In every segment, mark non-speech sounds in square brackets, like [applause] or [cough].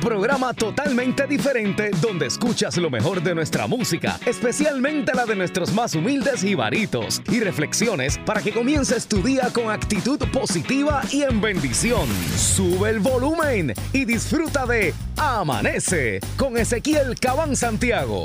programa totalmente diferente donde escuchas lo mejor de nuestra música, especialmente la de nuestros más humildes ibaritos y reflexiones para que comiences tu día con actitud positiva y en bendición. Sube el volumen y disfruta de Amanece con Ezequiel Cabán Santiago.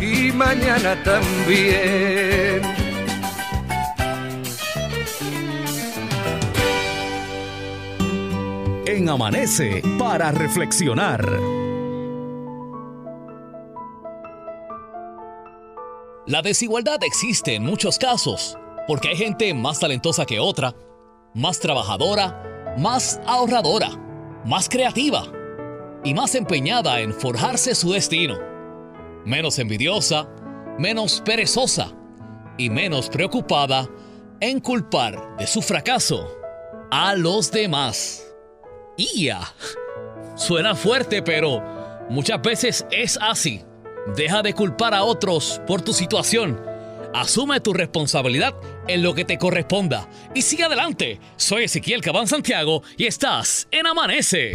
y mañana también. En Amanece para reflexionar. La desigualdad existe en muchos casos, porque hay gente más talentosa que otra, más trabajadora, más ahorradora, más creativa y más empeñada en forjarse su destino, menos envidiosa, menos perezosa y menos preocupada en culpar de su fracaso a los demás. ¡Ya! Suena fuerte, pero muchas veces es así. Deja de culpar a otros por tu situación. Asume tu responsabilidad en lo que te corresponda y sigue adelante. Soy Ezequiel Cabán Santiago y estás en Amanece.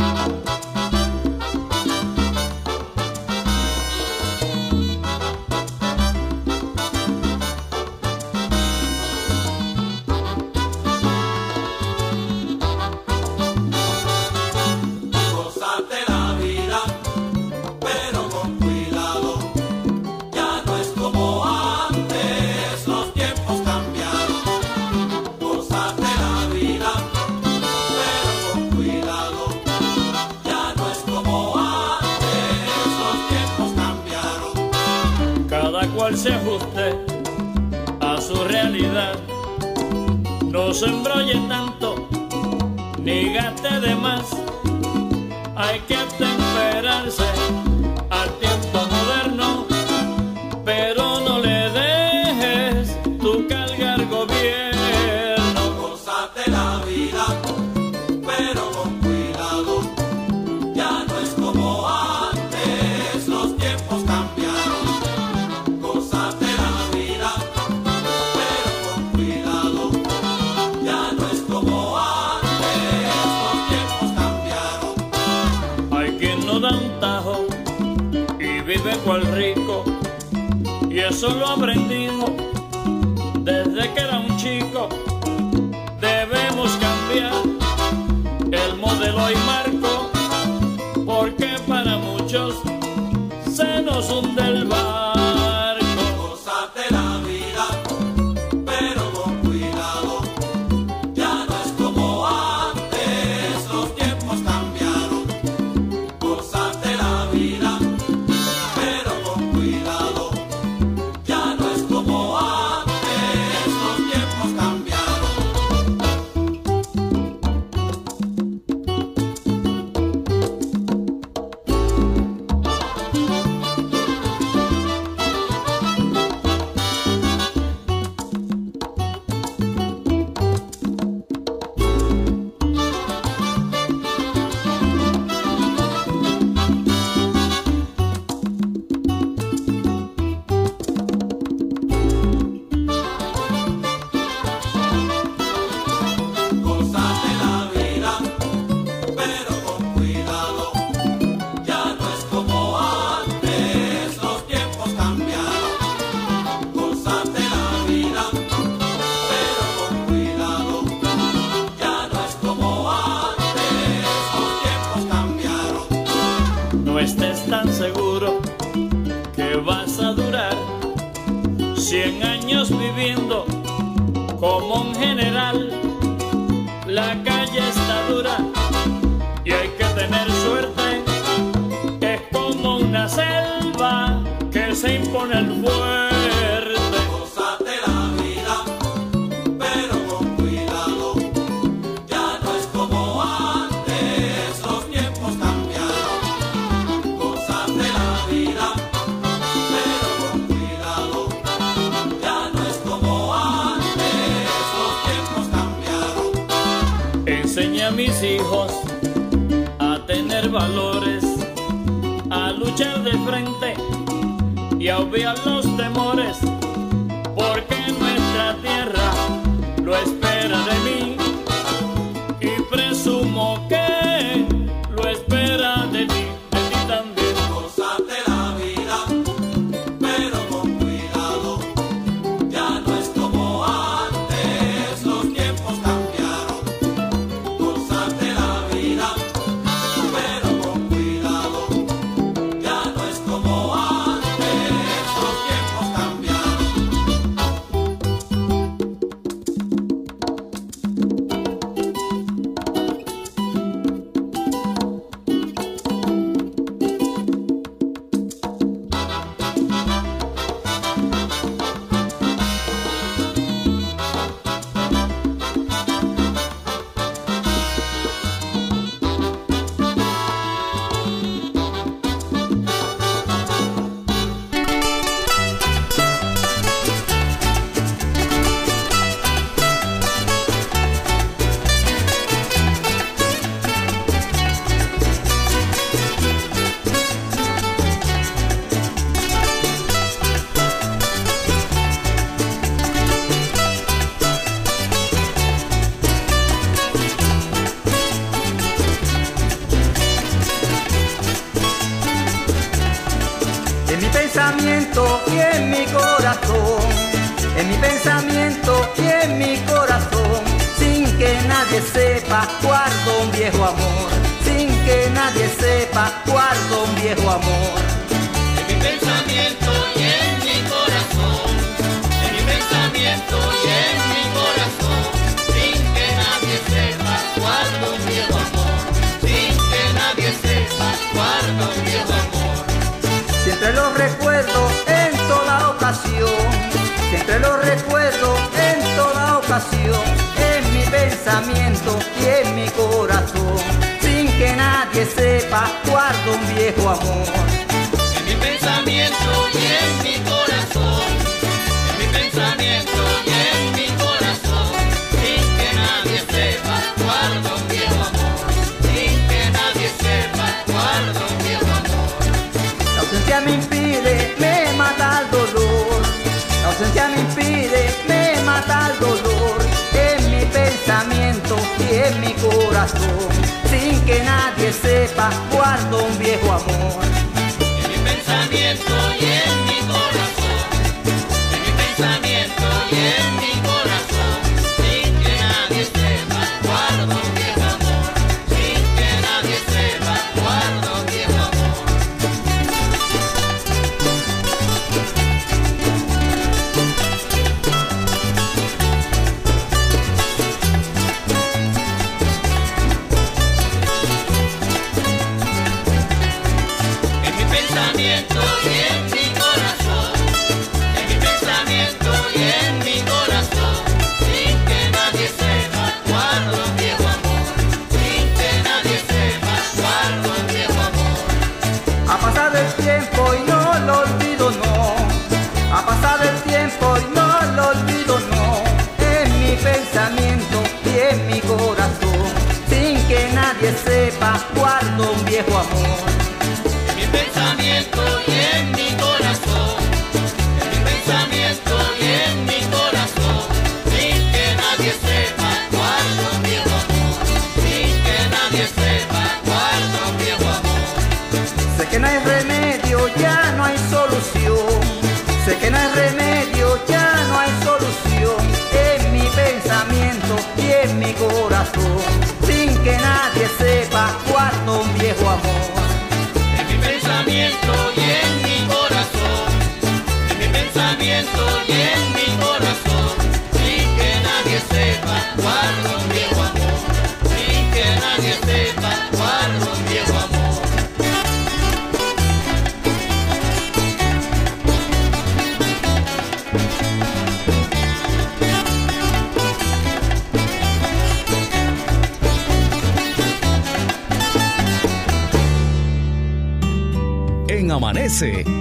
No se embrolle tanto, ni gaste de más. Hay que temperarse Y eso estés tan seguro que vas a durar cien años viviendo como un general. La calle está dura y hay que tener suerte. Es como una selva que se impone el fuego. Valores, a luchar de frente y a obviar los temores, porque nuestra tierra lo espera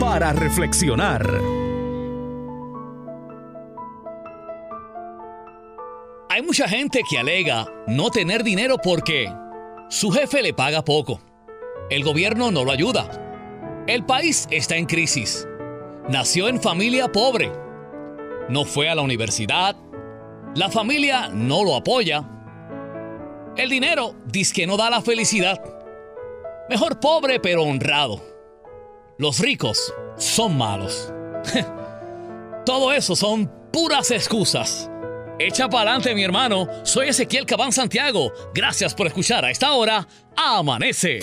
para reflexionar. Hay mucha gente que alega no tener dinero porque su jefe le paga poco. El gobierno no lo ayuda. El país está en crisis. Nació en familia pobre. No fue a la universidad. La familia no lo apoya. El dinero dice que no da la felicidad. Mejor pobre pero honrado. Los ricos son malos. [laughs] Todo eso son puras excusas. Echa para adelante, mi hermano. Soy Ezequiel Cabán Santiago. Gracias por escuchar a esta hora. Amanece.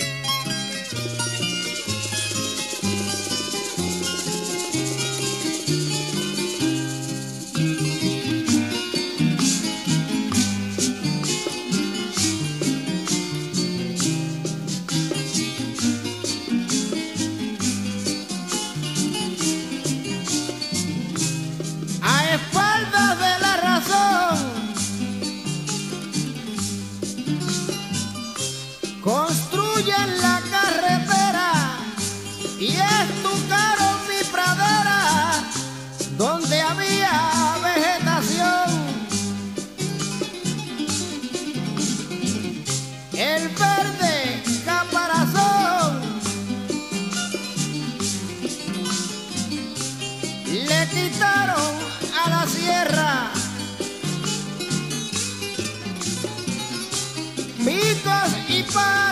Dice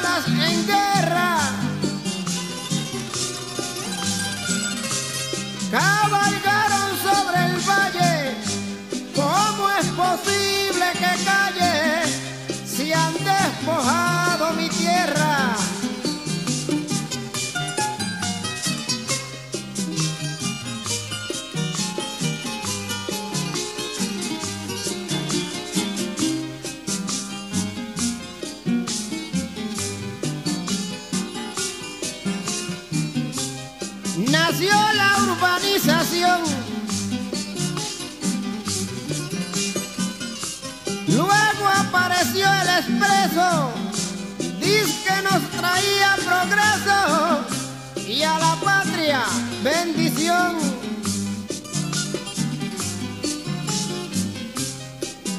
bendición.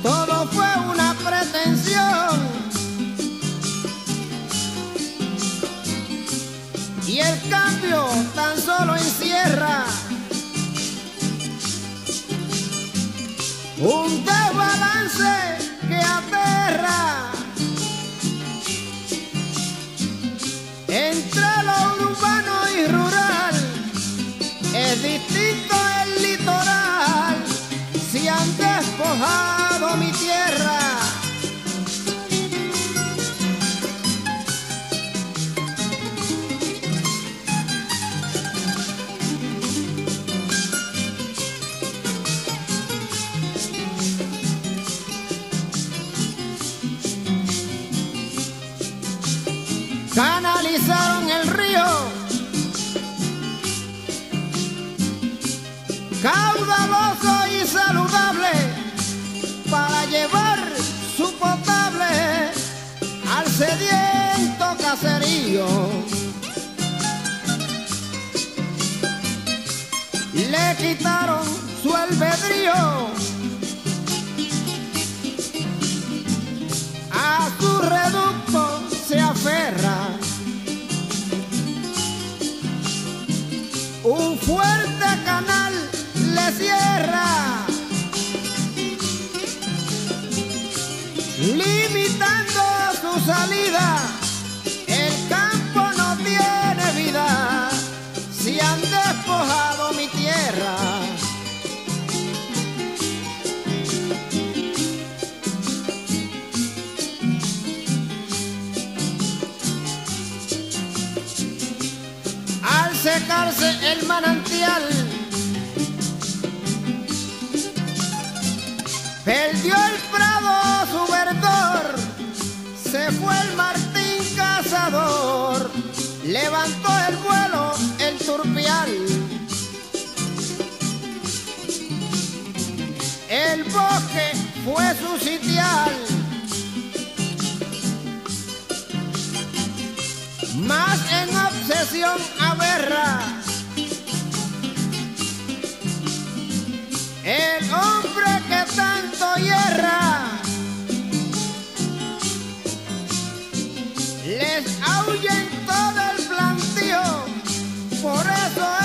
Todo fue una pretensión. Y el cambio tan solo encierra un desbalance que aterra. Entre lo urbano y rural es distinto el litoral si han despojado mi tierra. canalizaron Le el manantial. Perdió el prado su verdor, se fue el martín cazador, levantó el vuelo el turpial. El bosque fue su sitial. Más en obsesión aberra El hombre que tanto hierra les ahuya en todo el plantío, por eso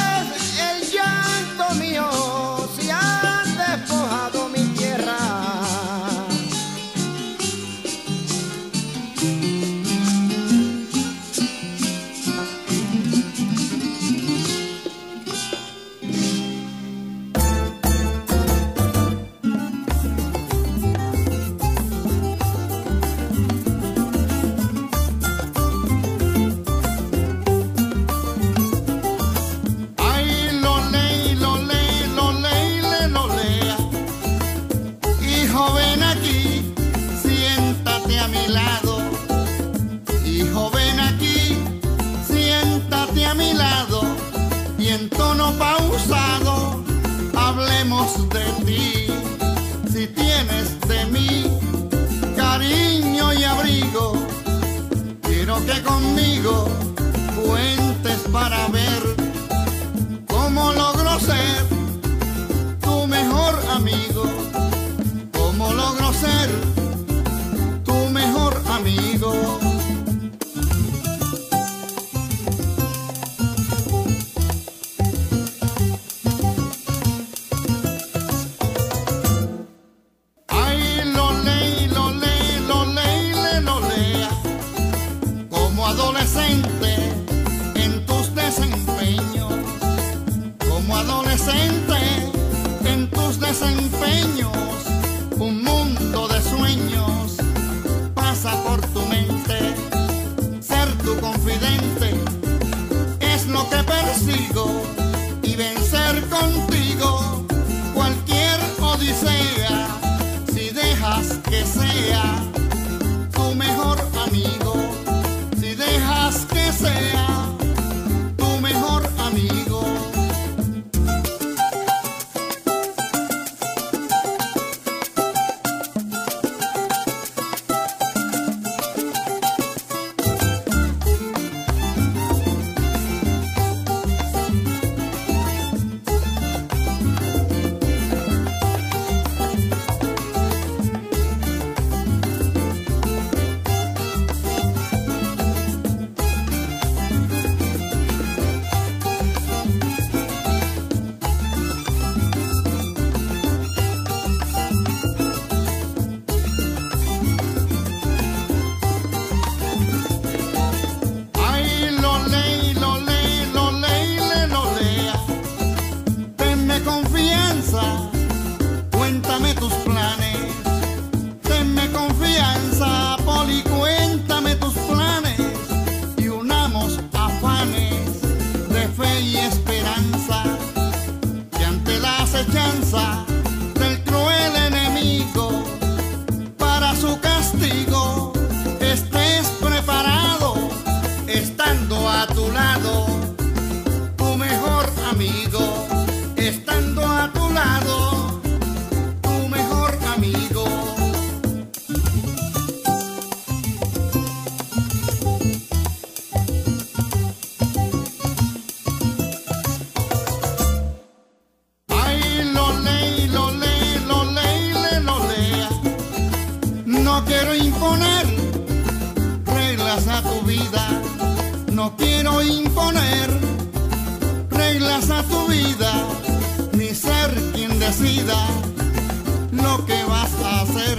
lo que vas a hacer.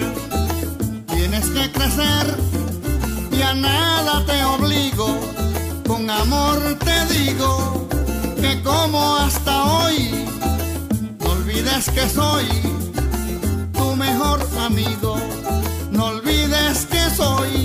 Tienes que crecer y a nada te obligo. Con amor te digo que como hasta hoy, no olvides que soy tu mejor amigo. No olvides que soy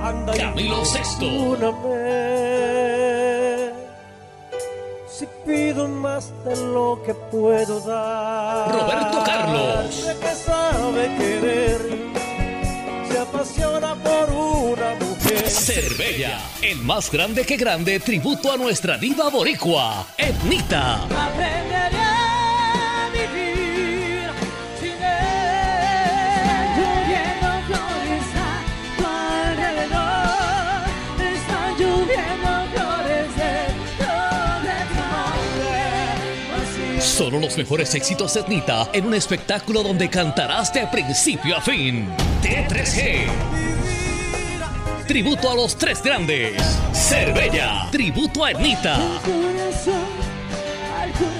Anda Camilo Sesto. Si pido más de lo que puedo dar. Roberto Carlos. De que sabe querer. Se apasiona por una mujer. Cervella, el más grande que grande tributo a nuestra diva boricua, Etnita. Aprenderé Solo los mejores éxitos de Etnita en un espectáculo donde cantarás de principio a fin. T3G. Tributo a los tres grandes. Cervella. Tributo a Etnita.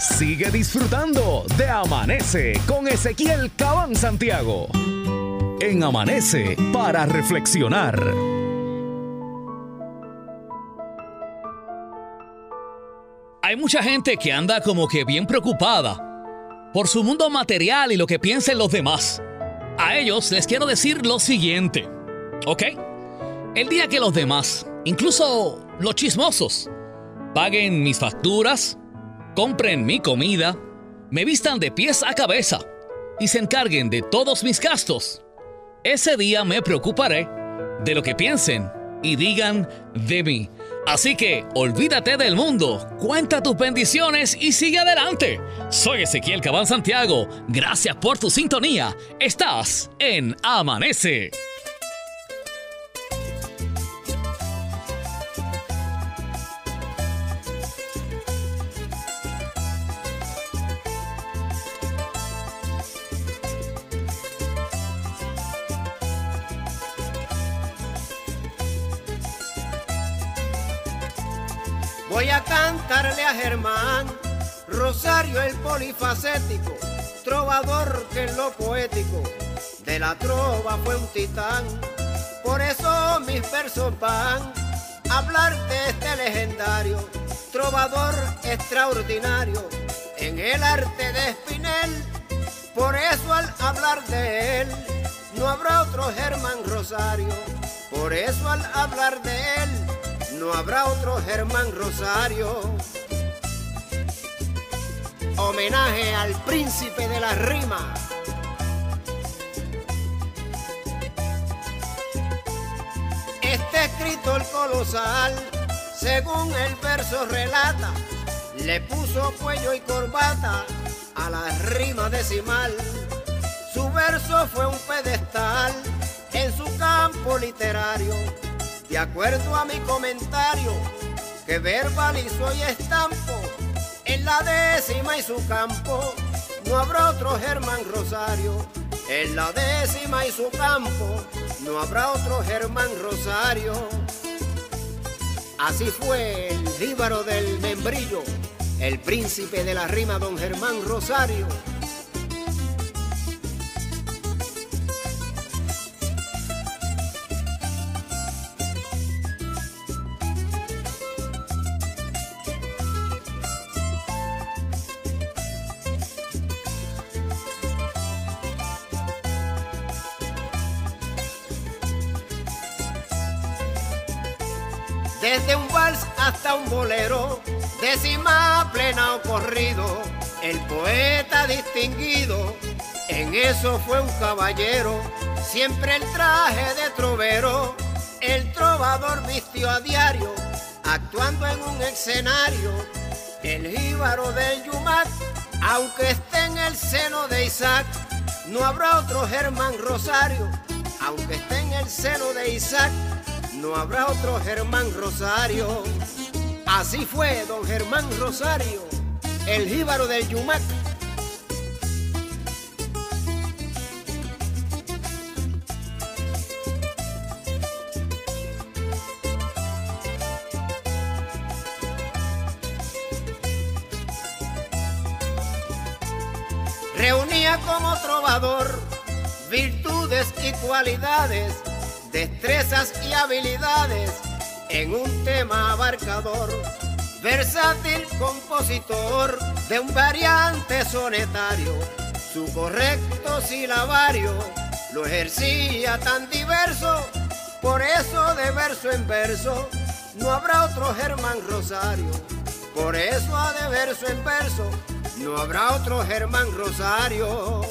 Sigue disfrutando de Amanece con Ezequiel Cabán Santiago. En Amanece para reflexionar. Hay mucha gente que anda como que bien preocupada por su mundo material y lo que piensen los demás. A ellos les quiero decir lo siguiente, ¿ok? El día que los demás, incluso los chismosos, paguen mis facturas, compren mi comida, me vistan de pies a cabeza y se encarguen de todos mis gastos, ese día me preocuparé de lo que piensen y digan de mí. Así que olvídate del mundo, cuenta tus bendiciones y sigue adelante. Soy Ezequiel Cabán Santiago, gracias por tu sintonía. Estás en Amanece. Voy a cantarle a Germán, Rosario el polifacético, trovador que en lo poético de la trova fue un titán. Por eso mis versos van a hablar de este legendario, trovador extraordinario en el arte de Espinel. Por eso al hablar de él, no habrá otro Germán Rosario. Por eso al hablar de él, no habrá otro Germán Rosario. Homenaje al príncipe de la rima. Este escrito el colosal, según el verso relata, le puso cuello y corbata a la rima decimal. Su verso fue un pedestal en su campo literario de acuerdo a mi comentario, que verbalizo y estampo, en la décima y su campo, no habrá otro Germán Rosario. En la décima y su campo, no habrá otro Germán Rosario. Así fue el jíbaro del membrillo, el príncipe de la rima, don Germán Rosario. Hasta un bolero, décima plena o corrido, el poeta distinguido En eso fue un caballero, siempre el traje de trovero. El trovador vistió a diario, actuando en un escenario. El jíbaro del Yumat, aunque esté en el seno de Isaac, no habrá otro Germán Rosario. Aunque esté en el seno de Isaac, no habrá otro Germán Rosario. Así fue don Germán Rosario, el jíbaro del Yumat. Reunía como trovador virtudes y cualidades, destrezas y habilidades en un tema abarcador. Versátil compositor de un variante sonetario, su correcto silabario lo ejercía tan diverso, por eso de verso en verso no habrá otro Germán Rosario. Por eso de verso en verso no habrá otro Germán Rosario.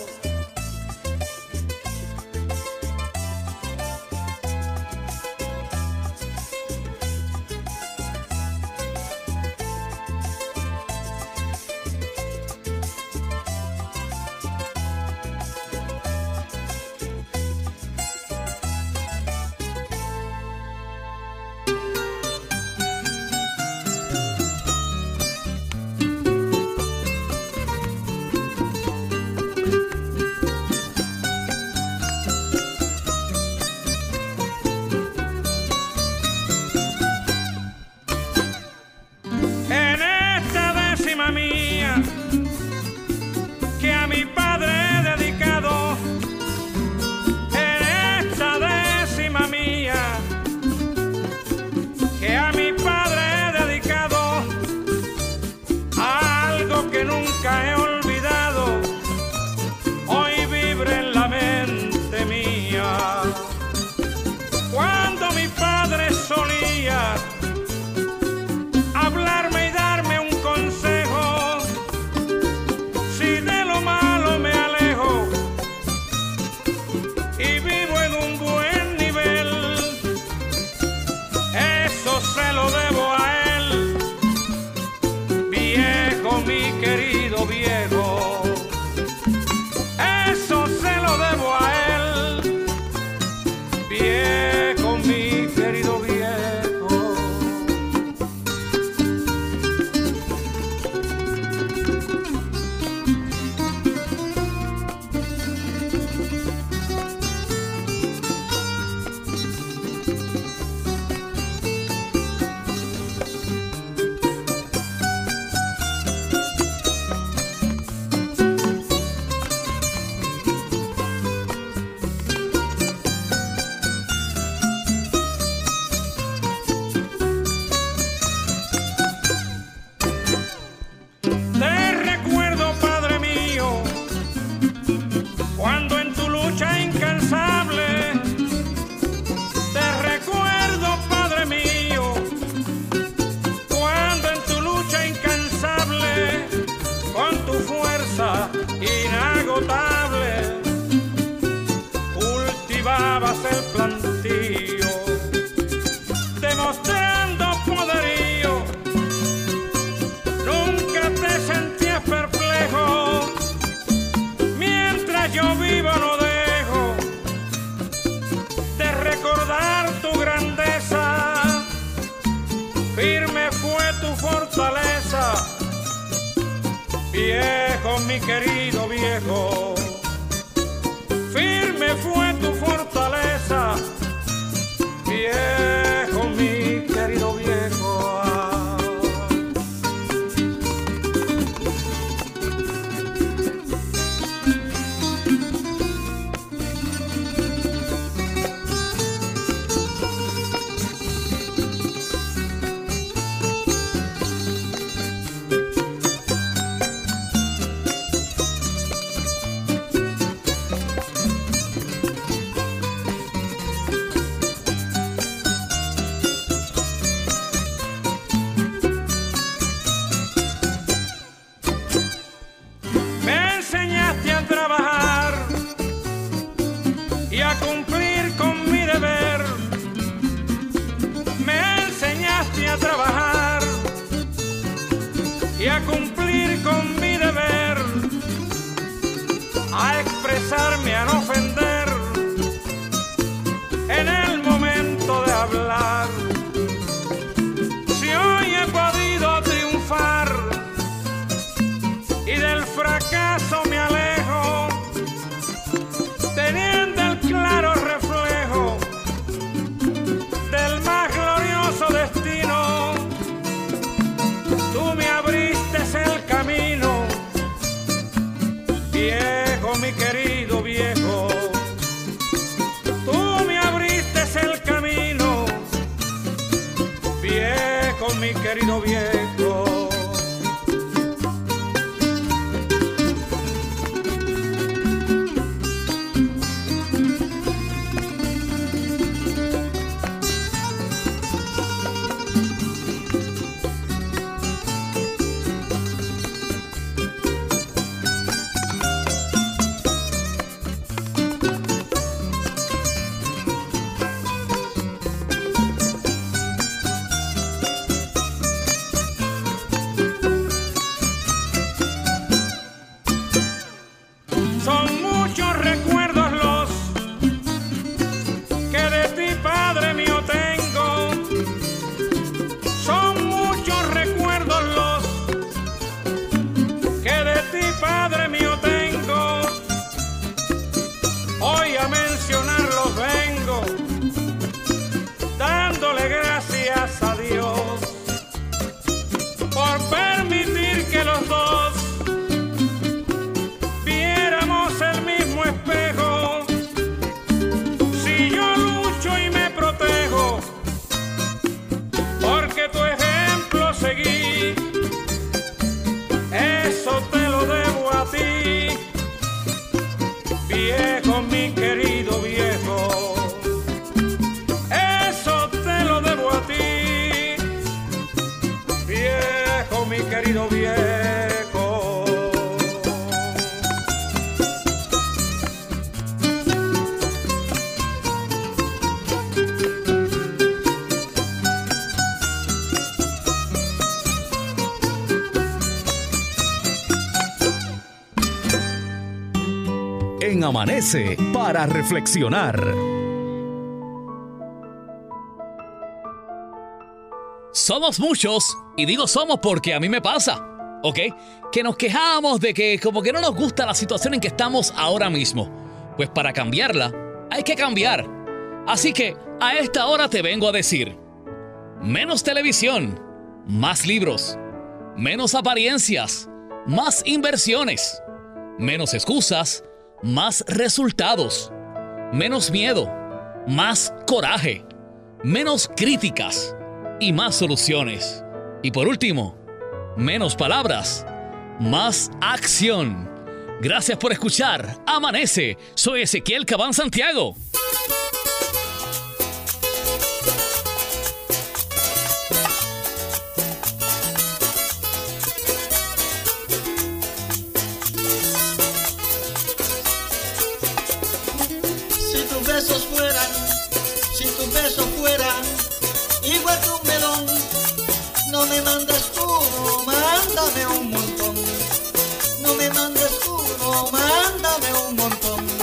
Y del fracaso me Amanece para reflexionar. Somos muchos, y digo somos porque a mí me pasa, ¿ok? Que nos quejamos de que como que no nos gusta la situación en que estamos ahora mismo. Pues para cambiarla, hay que cambiar. Así que a esta hora te vengo a decir, menos televisión, más libros, menos apariencias, más inversiones, menos excusas, más resultados, menos miedo, más coraje, menos críticas y más soluciones. Y por último, menos palabras, más acción. Gracias por escuchar. Amanece. Soy Ezequiel Cabán Santiago. Si tus besos fueran igual que un melón, no me mandes uno, mándame un montón. No me mandes uno, mándame un montón.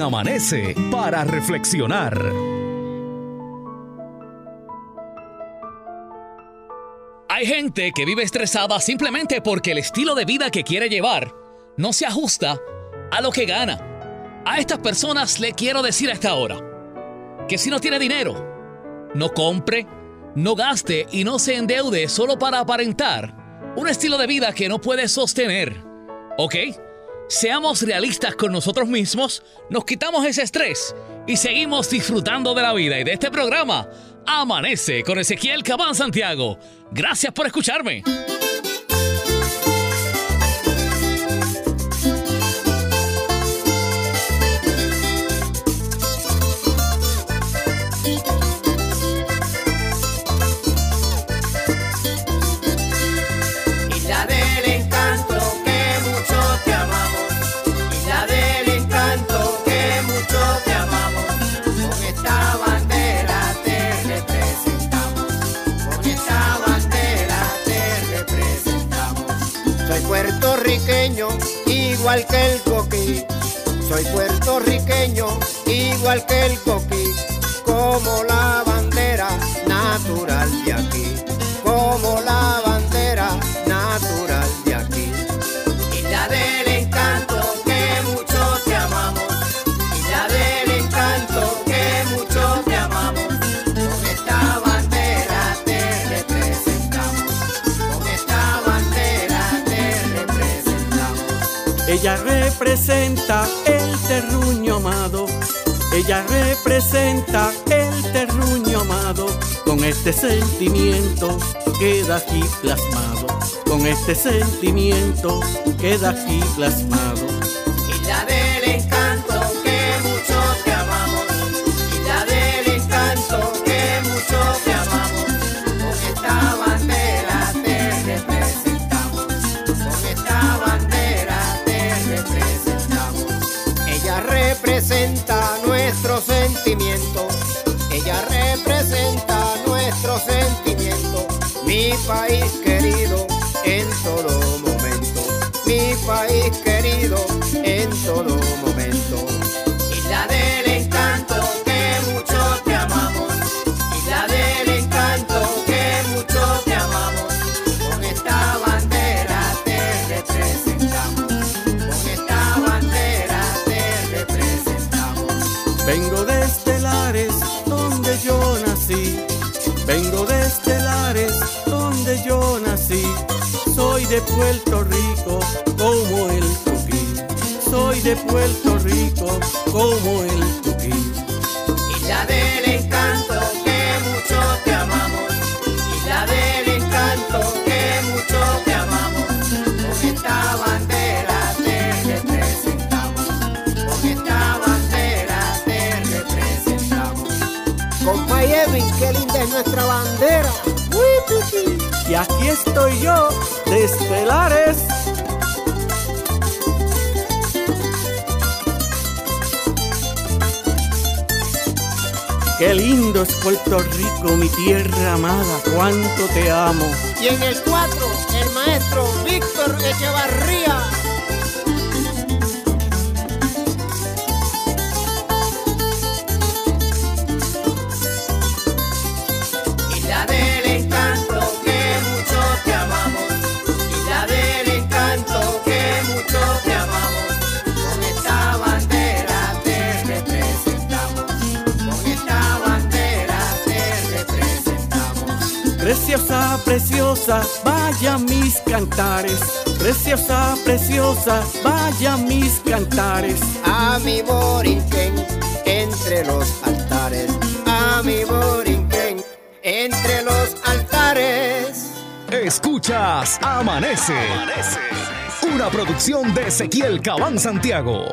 Amanece para reflexionar. Hay gente que vive estresada simplemente porque el estilo de vida que quiere llevar no se ajusta a lo que gana. A estas personas le quiero decir a esta hora que si no tiene dinero, no compre, no gaste y no se endeude solo para aparentar un estilo de vida que no puede sostener. ¿Ok? Seamos realistas con nosotros mismos, nos quitamos ese estrés y seguimos disfrutando de la vida y de este programa. Amanece con Ezequiel Cabán Santiago. Gracias por escucharme. Igual que el coquí. Soy puertorriqueño, igual que el coquí, como la bandera natural de aquí, como la bandera representa el terruño amado. Ella representa el terruño amado. Con este sentimiento queda aquí plasmado. Con este sentimiento queda aquí plasmado. Ella representa nuestro sentimiento. Mi país querido en todo momento, mi país querido en todo momento. De Puerto Rico como el tuquí. Soy de Puerto Rico como el tuquí. Isla del encanto que mucho te amamos, Isla del encanto que mucho te amamos. Con esta bandera te representamos, con esta bandera te representamos. Compa Evin, qué linda es nuestra bandera. Y aquí estoy yo de estelares. Qué lindo es Puerto Rico, mi tierra amada, cuánto te amo. Y en el 4, el maestro Víctor Echevarría. Preciosa, vaya mis cantares. Preciosa, preciosa, vaya mis cantares. a mi borinquen entre los altares, a mi borinquen entre los altares. Escuchas Amanece. Una producción de Ezequiel Cabán Santiago.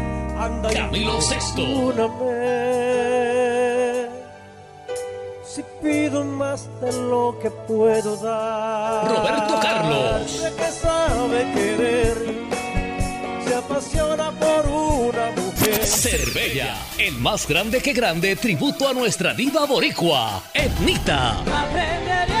Anda Camilo perdóname. Si pido más de lo que puedo dar. Roberto Carlos. Que sabe querer, se apasiona por una mujer. Cervella, el más grande que grande tributo a nuestra diva boricua, Etnita. Aprenderé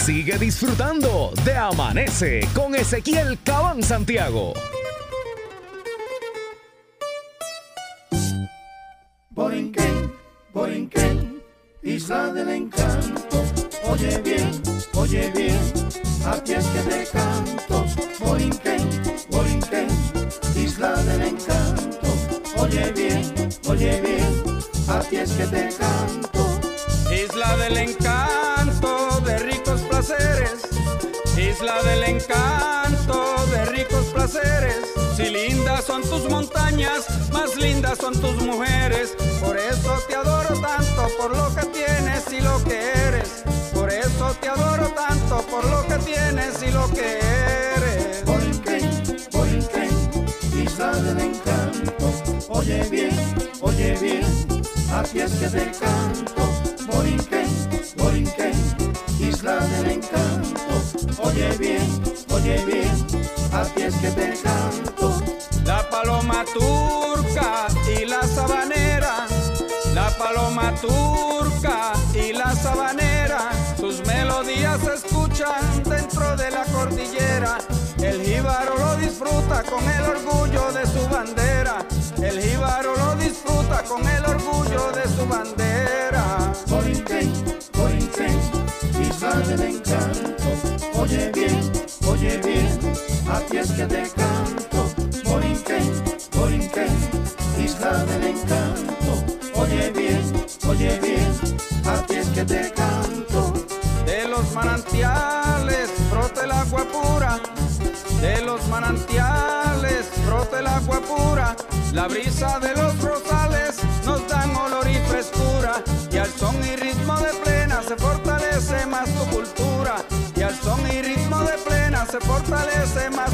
Sigue disfrutando de Amanece con Ezequiel Cabán Santiago. Borinquen, Borinquen, isla del encanto. Oye bien, oye bien, aquí es que te canto. Borinquen, Borinquen, isla del encanto. Oye bien, oye bien, aquí es que te canto. Isla del encanto isla del encanto de ricos placeres. Si lindas son tus montañas, más lindas son tus mujeres. Por eso te adoro tanto por lo que tienes y lo que eres. Por eso te adoro tanto por lo que tienes y lo que eres. Borinquen, Borinquen, isla del encanto. Oye bien, oye bien, aquí es que te canto. Oye bien, oye bien, aquí es que te canto. La paloma turca y la sabanera, la paloma turca y la sabanera, sus melodías se escuchan dentro de la cordillera. El jíbaro lo disfruta con el orgullo de su bandera. El jíbaro lo disfruta con el orgullo de su bandera. Borinquen, Borinquen, isla del encanto. Oye bien, oye bien, aquí es que te canto. Borinquen, Borinquen, isla del encanto. Oye bien, oye bien, aquí es que te canto. De los manantiales brota el agua pura, de los manantiales brota el agua pura. La brisa de los rosales nos dan olor y frescura, y al son y ritmo de se fortalece más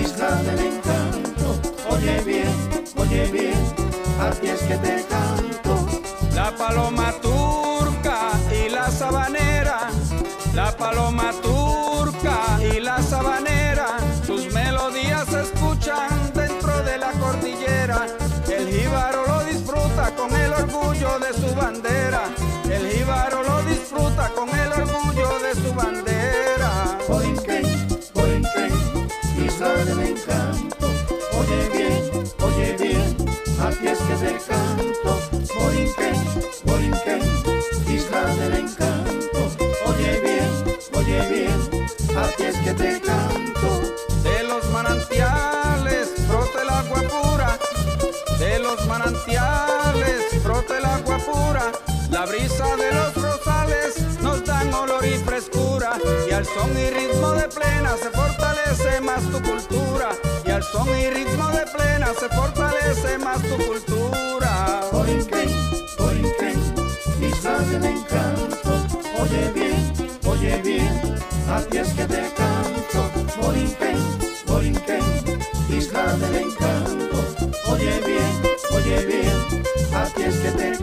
isla del encanto. Oye bien, oye bien, aquí es que te canto. La paloma turca y la sabanera, la paloma turca y la sabanera, sus melodías se escuchan dentro de la cordillera. El jíbaro lo disfruta con el orgullo de su bandera. El jíbaro lo disfruta con el De los manantiales brota el agua pura, de los manantiales brota el agua pura. La brisa de los rosales nos dan olor y frescura, y al son y ritmo de plena se fortalece más tu cultura y al son y ritmo de plena se fortalece más tu cultura. Bien, a ti es que te canto. Borinquen, Borinquen, isla del encanto, oye bien, oye bien, a ti es que te